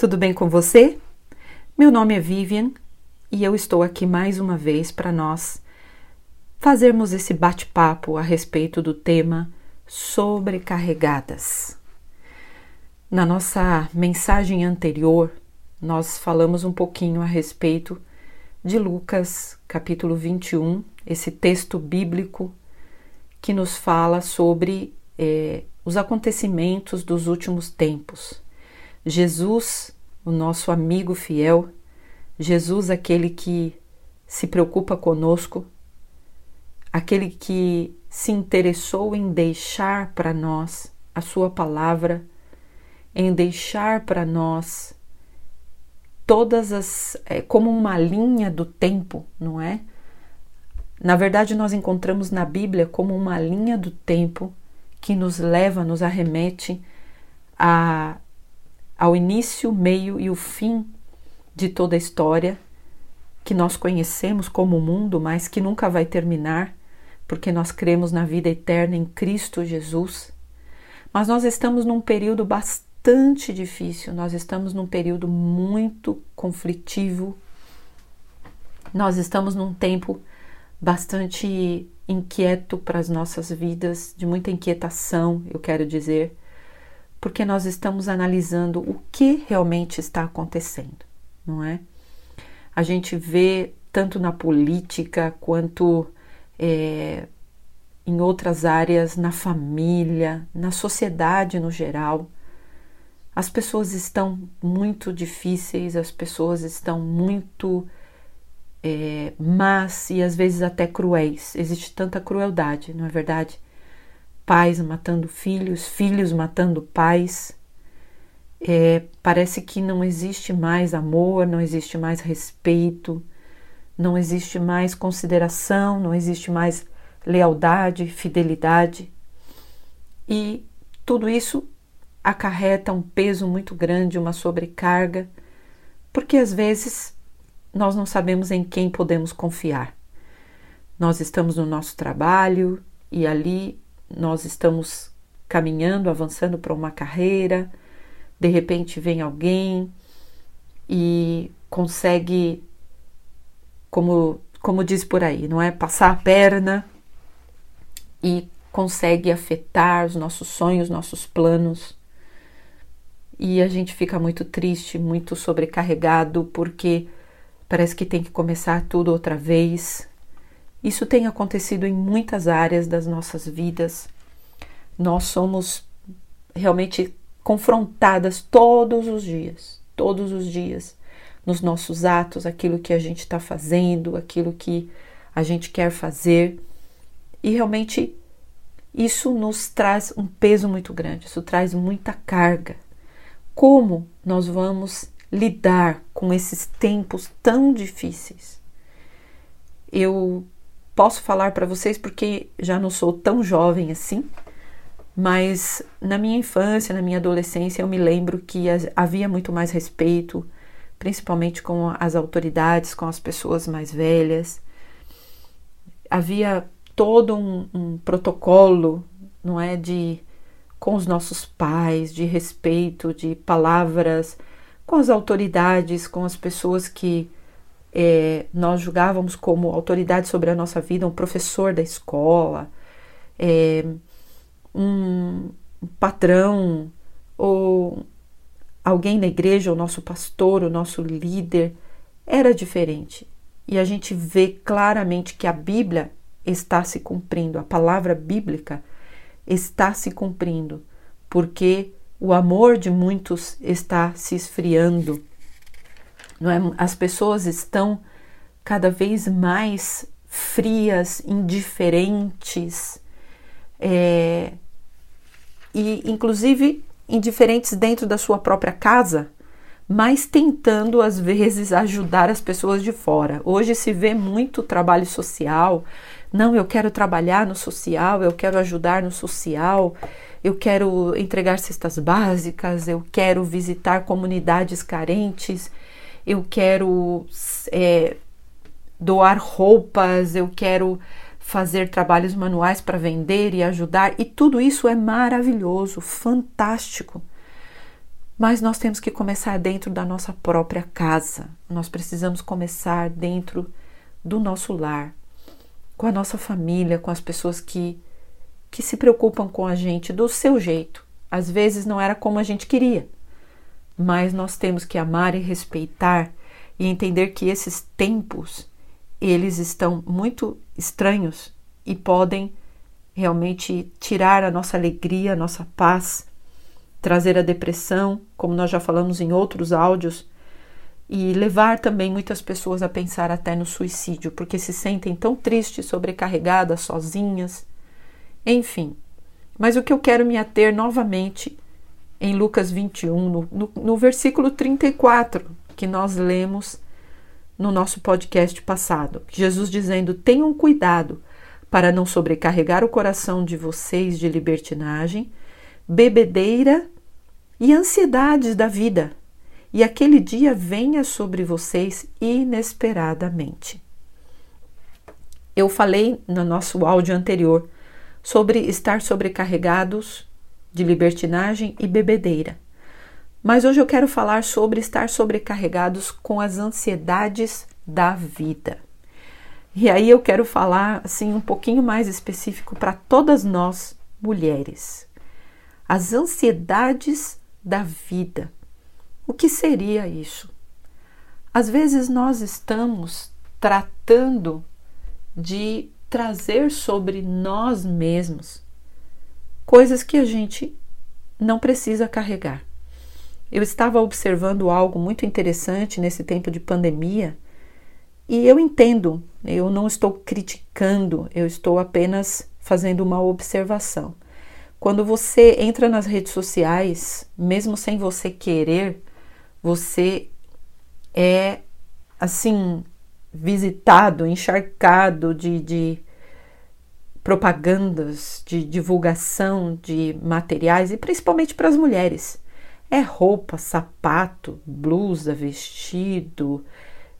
Tudo bem com você? Meu nome é Vivian e eu estou aqui mais uma vez para nós fazermos esse bate-papo a respeito do tema sobrecarregadas. Na nossa mensagem anterior, nós falamos um pouquinho a respeito de Lucas, capítulo 21, esse texto bíblico que nos fala sobre é, os acontecimentos dos últimos tempos. Jesus, o nosso amigo fiel, Jesus, aquele que se preocupa conosco, aquele que se interessou em deixar para nós a Sua palavra, em deixar para nós todas as. É, como uma linha do tempo, não é? Na verdade, nós encontramos na Bíblia como uma linha do tempo que nos leva, nos arremete a ao início, meio e o fim de toda a história que nós conhecemos como mundo, mas que nunca vai terminar, porque nós cremos na vida eterna em Cristo Jesus. Mas nós estamos num período bastante difícil, nós estamos num período muito conflitivo, nós estamos num tempo bastante inquieto para as nossas vidas, de muita inquietação, eu quero dizer porque nós estamos analisando o que realmente está acontecendo, não é? A gente vê tanto na política quanto é, em outras áreas, na família, na sociedade no geral. As pessoas estão muito difíceis, as pessoas estão muito é, más e às vezes até cruéis. Existe tanta crueldade, não é verdade? Pais matando filhos, filhos matando pais. É, parece que não existe mais amor, não existe mais respeito, não existe mais consideração, não existe mais lealdade, fidelidade. E tudo isso acarreta um peso muito grande, uma sobrecarga, porque às vezes nós não sabemos em quem podemos confiar. Nós estamos no nosso trabalho e ali nós estamos caminhando, avançando para uma carreira, de repente vem alguém e consegue, como, como diz por aí, não é? Passar a perna e consegue afetar os nossos sonhos, nossos planos. E a gente fica muito triste, muito sobrecarregado, porque parece que tem que começar tudo outra vez, isso tem acontecido em muitas áreas das nossas vidas. Nós somos realmente confrontadas todos os dias, todos os dias, nos nossos atos, aquilo que a gente está fazendo, aquilo que a gente quer fazer. E realmente isso nos traz um peso muito grande, isso traz muita carga. Como nós vamos lidar com esses tempos tão difíceis? Eu posso falar para vocês porque já não sou tão jovem assim, mas na minha infância, na minha adolescência, eu me lembro que havia muito mais respeito, principalmente com as autoridades, com as pessoas mais velhas. Havia todo um, um protocolo, não é, de com os nossos pais, de respeito, de palavras, com as autoridades, com as pessoas que é, nós julgávamos como autoridade sobre a nossa vida um professor da escola, é, um patrão ou alguém na igreja, o nosso pastor, o nosso líder, era diferente. E a gente vê claramente que a Bíblia está se cumprindo, a palavra bíblica está se cumprindo, porque o amor de muitos está se esfriando não é? As pessoas estão cada vez mais frias, indiferentes, é, e inclusive indiferentes dentro da sua própria casa, mas tentando às vezes ajudar as pessoas de fora. Hoje se vê muito trabalho social. Não, eu quero trabalhar no social, eu quero ajudar no social, eu quero entregar cestas básicas, eu quero visitar comunidades carentes, eu quero é, doar roupas, eu quero fazer trabalhos manuais para vender e ajudar, e tudo isso é maravilhoso, fantástico. Mas nós temos que começar dentro da nossa própria casa. Nós precisamos começar dentro do nosso lar, com a nossa família, com as pessoas que que se preocupam com a gente do seu jeito. Às vezes não era como a gente queria, mas nós temos que amar e respeitar e entender que esses tempos eles estão muito estranhos e podem realmente tirar a nossa alegria, a nossa paz, trazer a depressão, como nós já falamos em outros áudios, e levar também muitas pessoas a pensar até no suicídio, porque se sentem tão tristes, sobrecarregadas, sozinhas, enfim. Mas o que eu quero me ater novamente em Lucas 21, no, no, no versículo 34, que nós lemos no nosso podcast passado. Jesus dizendo: tenham cuidado para não sobrecarregar o coração de vocês de libertinagem, bebedeira e ansiedades da vida, e aquele dia venha sobre vocês inesperadamente. Eu falei no nosso áudio anterior sobre estar sobrecarregados de libertinagem e bebedeira. Mas hoje eu quero falar sobre estar sobrecarregados com as ansiedades da vida. E aí eu quero falar assim um pouquinho mais específico para todas nós mulheres. As ansiedades da vida. O que seria isso? Às vezes nós estamos tratando de trazer sobre nós mesmos coisas que a gente não precisa carregar. Eu estava observando algo muito interessante nesse tempo de pandemia e eu entendo, eu não estou criticando, eu estou apenas fazendo uma observação. Quando você entra nas redes sociais, mesmo sem você querer, você é assim visitado, encharcado de, de propagandas, de divulgação de materiais e principalmente para as mulheres. É roupa, sapato, blusa, vestido,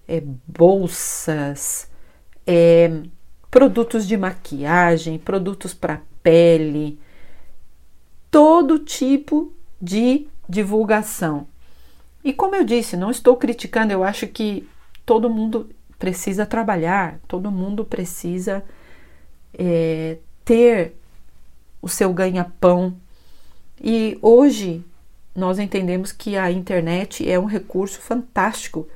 é bolsas, é produtos de maquiagem, produtos para pele, todo tipo de divulgação. E como eu disse, não estou criticando, eu acho que todo mundo precisa trabalhar, todo mundo precisa é, ter o seu ganha-pão. E hoje nós entendemos que a internet é um recurso fantástico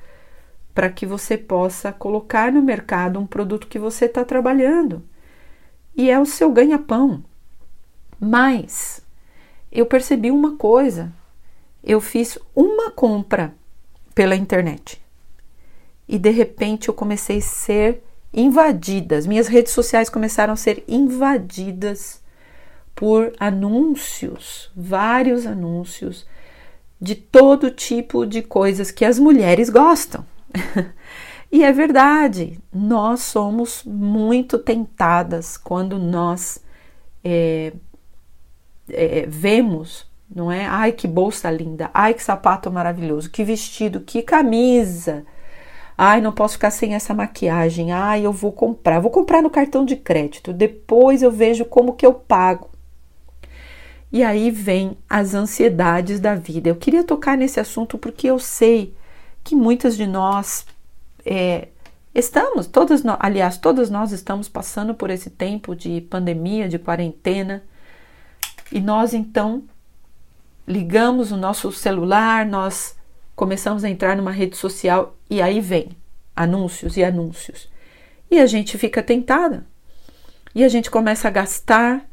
para que você possa colocar no mercado um produto que você está trabalhando e é o seu ganha-pão. Mas eu percebi uma coisa: eu fiz uma compra pela internet e de repente eu comecei a ser invadidas, minhas redes sociais começaram a ser invadidas por anúncios, vários anúncios de todo tipo de coisas que as mulheres gostam. e é verdade, nós somos muito tentadas quando nós é, é, vemos, não é? Ai, que bolsa linda, ai, que sapato maravilhoso, que vestido, que camisa. Ai, não posso ficar sem essa maquiagem. Ai, eu vou comprar. Vou comprar no cartão de crédito. Depois eu vejo como que eu pago. E aí vem as ansiedades da vida. Eu queria tocar nesse assunto porque eu sei que muitas de nós é, estamos, todas nós, aliás, todas nós estamos passando por esse tempo de pandemia, de quarentena, e nós então ligamos o nosso celular, nós começamos a entrar numa rede social e aí vem anúncios e anúncios. E a gente fica tentada. E a gente começa a gastar,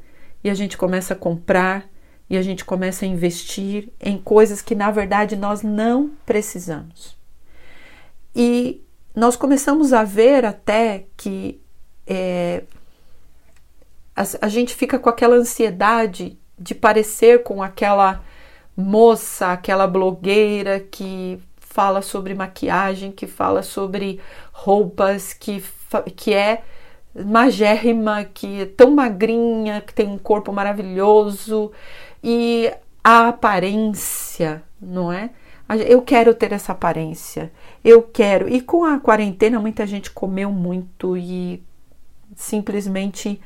e a gente começa a comprar, e a gente começa a investir em coisas que na verdade nós não precisamos. E nós começamos a ver até que é, a, a gente fica com aquela ansiedade de parecer com aquela moça, aquela blogueira que fala sobre maquiagem, que fala sobre roupas, que, que é magérrima, que é tão magrinha, que tem um corpo maravilhoso e a aparência, não é? Eu quero ter essa aparência, eu quero. E com a quarentena, muita gente comeu muito e simplesmente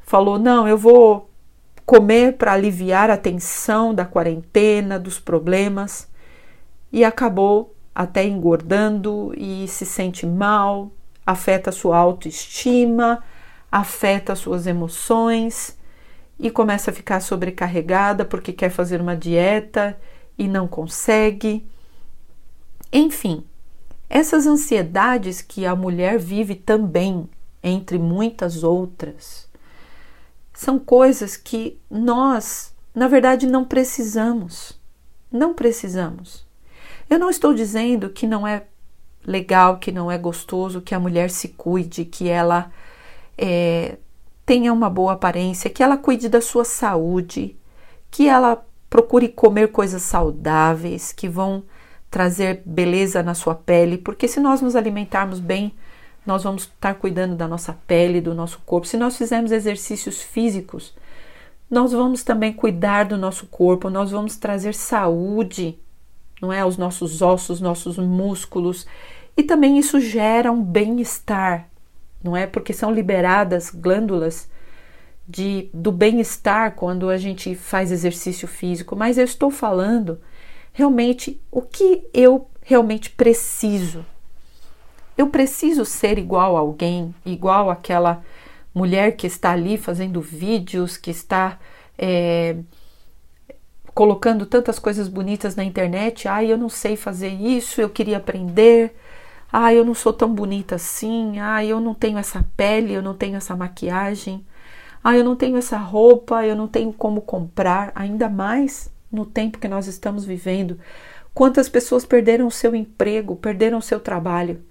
falou: não, eu vou comer para aliviar a tensão da quarentena, dos problemas, e acabou até engordando e se sente mal, afeta a sua autoestima, afeta as suas emoções e começa a ficar sobrecarregada porque quer fazer uma dieta e não consegue. Enfim, essas ansiedades que a mulher vive também, entre muitas outras, são coisas que nós, na verdade, não precisamos. Não precisamos. Eu não estou dizendo que não é legal, que não é gostoso, que a mulher se cuide, que ela é, tenha uma boa aparência, que ela cuide da sua saúde, que ela procure comer coisas saudáveis que vão trazer beleza na sua pele, porque se nós nos alimentarmos bem, nós vamos estar cuidando da nossa pele, do nosso corpo. Se nós fizermos exercícios físicos, nós vamos também cuidar do nosso corpo, nós vamos trazer saúde não é? Aos nossos ossos, nossos músculos. E também isso gera um bem-estar, não é? Porque são liberadas glândulas de, do bem-estar quando a gente faz exercício físico. Mas eu estou falando realmente o que eu realmente preciso. Eu preciso ser igual a alguém, igual aquela mulher que está ali fazendo vídeos, que está é, colocando tantas coisas bonitas na internet. Ai, eu não sei fazer isso, eu queria aprender. Ai, eu não sou tão bonita assim. Ai, eu não tenho essa pele, eu não tenho essa maquiagem. Ai, eu não tenho essa roupa, eu não tenho como comprar, ainda mais no tempo que nós estamos vivendo. Quantas pessoas perderam o seu emprego, perderam o seu trabalho?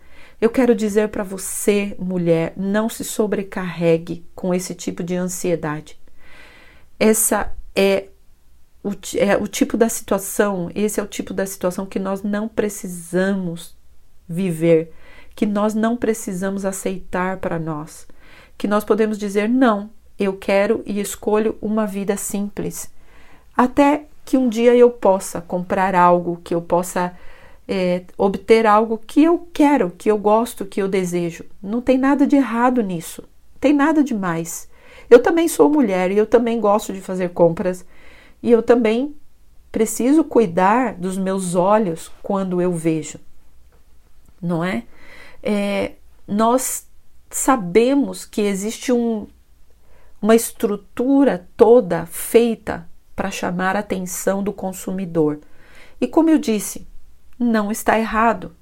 Eu quero dizer para você, mulher, não se sobrecarregue com esse tipo de ansiedade. Essa é o, é o tipo da situação, esse é o tipo da situação que nós não precisamos viver, que nós não precisamos aceitar para nós, que nós podemos dizer não, eu quero e escolho uma vida simples, até que um dia eu possa comprar algo, que eu possa é, obter algo que eu quero, que eu gosto, que eu desejo. Não tem nada de errado nisso, tem nada de mais. Eu também sou mulher e eu também gosto de fazer compras e eu também preciso cuidar dos meus olhos quando eu vejo, não é? é nós sabemos que existe um, uma estrutura toda feita para chamar a atenção do consumidor. E como eu disse, não está errado,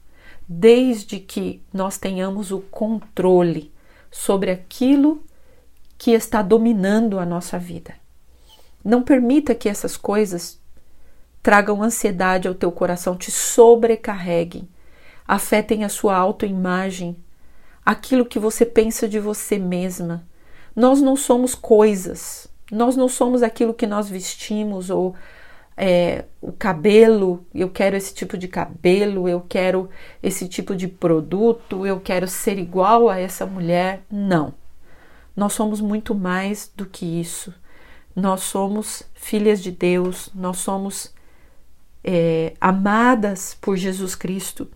desde que nós tenhamos o controle sobre aquilo que está dominando a nossa vida. Não permita que essas coisas tragam ansiedade ao teu coração, te sobrecarreguem, afetem a sua autoimagem, aquilo que você pensa de você mesma. Nós não somos coisas, nós não somos aquilo que nós vestimos ou é, o cabelo, eu quero esse tipo de cabelo, eu quero esse tipo de produto, eu quero ser igual a essa mulher. Não. Nós somos muito mais do que isso. Nós somos filhas de Deus, nós somos é, amadas por Jesus Cristo.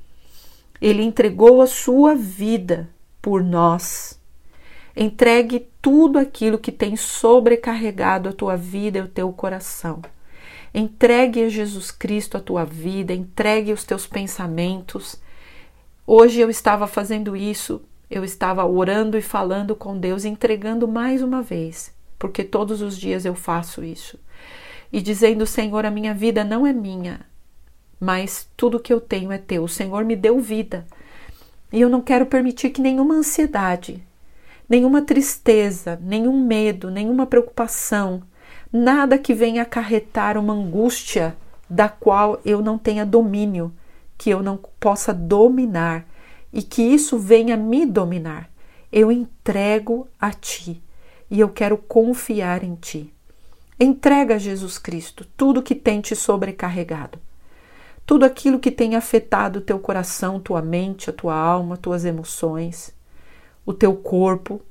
Ele entregou a sua vida por nós. Entregue tudo aquilo que tem sobrecarregado a tua vida e o teu coração. Entregue a Jesus Cristo a tua vida, entregue os teus pensamentos. Hoje eu estava fazendo isso, eu estava orando e falando com Deus, entregando mais uma vez porque todos os dias eu faço isso. E dizendo: Senhor, a minha vida não é minha, mas tudo que eu tenho é teu. O Senhor me deu vida. E eu não quero permitir que nenhuma ansiedade, nenhuma tristeza, nenhum medo, nenhuma preocupação, nada que venha acarretar uma angústia da qual eu não tenha domínio, que eu não possa dominar e que isso venha me dominar. Eu entrego a ti e eu quero confiar em ti. Entrega a Jesus Cristo tudo que tem te sobrecarregado, tudo aquilo que tem afetado teu coração, tua mente, a tua alma, tuas emoções, o teu corpo,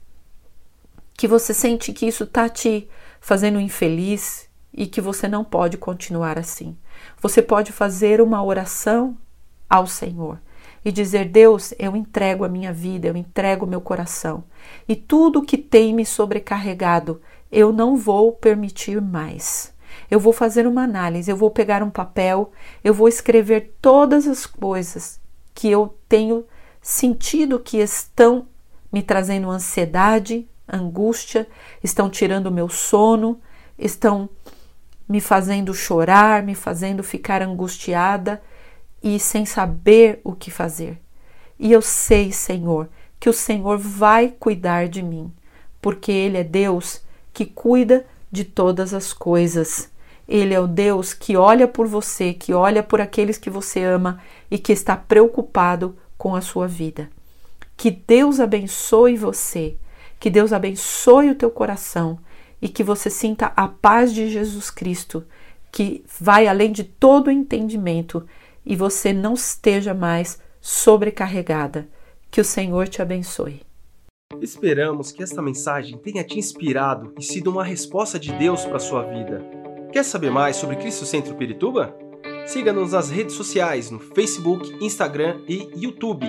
que você sente que isso está te fazendo infeliz e que você não pode continuar assim. Você pode fazer uma oração ao Senhor e dizer: Deus, eu entrego a minha vida, eu entrego o meu coração e tudo que tem me sobrecarregado, eu não vou permitir mais. Eu vou fazer uma análise, eu vou pegar um papel, eu vou escrever todas as coisas que eu tenho sentido que estão me trazendo ansiedade, angústia, estão tirando o meu sono, estão me fazendo chorar, me fazendo ficar angustiada e sem saber o que fazer. E eu sei, Senhor, que o Senhor vai cuidar de mim, porque Ele é Deus que cuida de todas as coisas. Ele é o Deus que olha por você, que olha por aqueles que você ama e que está preocupado com a sua vida. Que Deus abençoe você, que Deus abençoe o teu coração e que você sinta a paz de Jesus Cristo, que vai além de todo entendimento e você não esteja mais sobrecarregada. Que o Senhor te abençoe. Esperamos que esta mensagem tenha te inspirado e sido uma resposta de Deus para a sua vida. Quer saber mais sobre Cristo Centro Pirituba? Siga-nos nas redes sociais no Facebook, Instagram e YouTube,